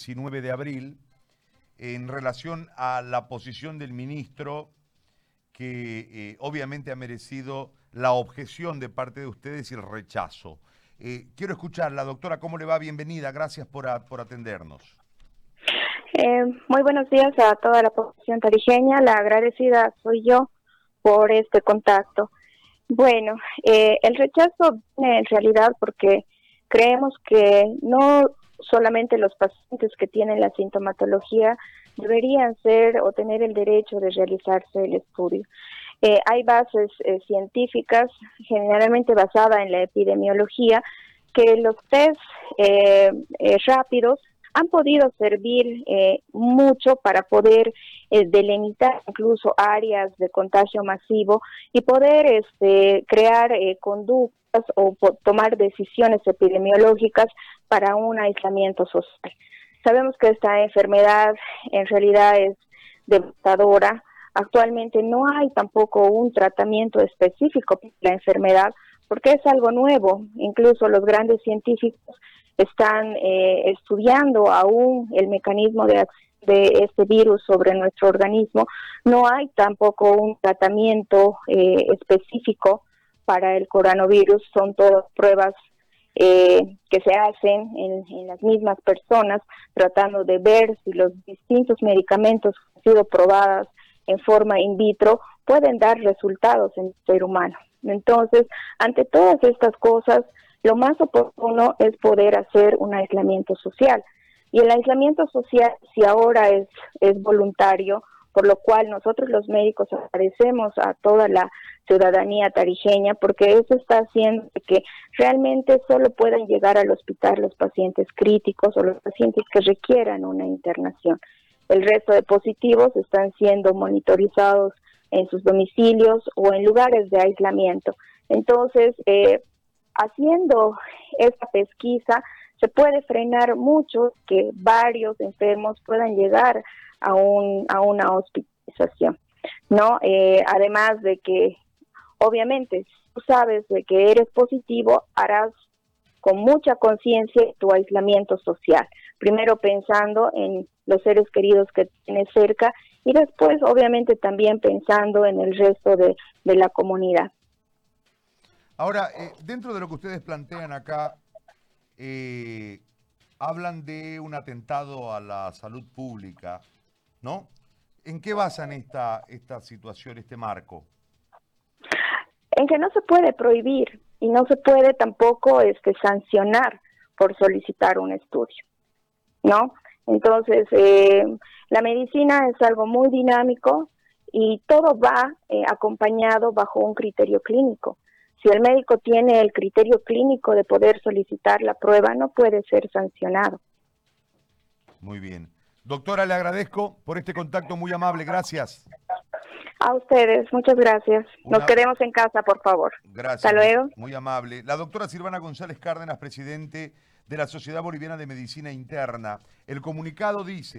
19 de abril en relación a la posición del ministro que eh, obviamente ha merecido la objeción de parte de ustedes y el rechazo. Eh, quiero escucharla, doctora, ¿cómo le va? Bienvenida, gracias por, por atendernos. Eh, muy buenos días a toda la población tarijeña, la agradecida soy yo por este contacto. Bueno, el rechazo viene en realidad porque creemos que no solamente los pacientes que tienen la sintomatología deberían ser o tener el derecho de realizarse el estudio. Eh, hay bases eh, científicas, generalmente basadas en la epidemiología, que los test eh, rápidos han podido servir mucho para poder delimitar incluso áreas de contagio masivo y poder este, crear conductas o tomar decisiones epidemiológicas para un aislamiento social. Sabemos que esta enfermedad en realidad es devastadora. Actualmente no hay tampoco un tratamiento específico para la enfermedad porque es algo nuevo. Incluso los grandes científicos están eh, estudiando aún el mecanismo de de este virus sobre nuestro organismo. No hay tampoco un tratamiento eh, específico para el coronavirus. Son todas pruebas eh, que se hacen en, las mismas personas, tratando de ver si los distintos medicamentos que han sido probados en forma in vitro pueden dar resultados en el ser humano. Entonces, ante todas estas cosas, lo más oportuno es poder hacer un aislamiento social. Y el aislamiento social, si ahora es, es voluntario, por lo cual nosotros los médicos agradecemos a toda la ciudadanía tarijeña porque eso está haciendo que realmente solo puedan llegar al hospital los pacientes críticos o los pacientes que requieran una internación. El resto de positivos están siendo monitorizados en sus domicilios o en lugares de aislamiento. Entonces, eh, haciendo esta pesquisa, se puede frenar mucho que varios enfermos puedan llegar a, un, a una hospitalización, ¿no? Eh, además de que, obviamente, si tú sabes de que eres positivo, harás con mucha conciencia tu aislamiento social. Primero pensando en los seres queridos que tienes cerca y después, obviamente, también pensando en el resto de, la comunidad. Ahora, eh, dentro de lo que ustedes plantean acá, eh, hablan de un atentado a la salud pública. ¿No? ¿En qué basan esta, esta situación, este marco? En que no se puede prohibir y no se puede tampoco este, sancionar por solicitar un estudio, ¿no? Entonces, eh, la medicina es algo muy dinámico y todo va eh, acompañado bajo un criterio clínico. Si el médico tiene el criterio clínico de poder solicitar la prueba, no puede ser sancionado. Muy bien. Doctora, le agradezco por este contacto muy amable. Gracias. A ustedes, muchas gracias. Nos quedemos en casa, por favor. Gracias. Hasta luego. Muy amable. La doctora Silvana González Cárdenas, presidente de la Sociedad Boliviana de Medicina Interna. El comunicado dice,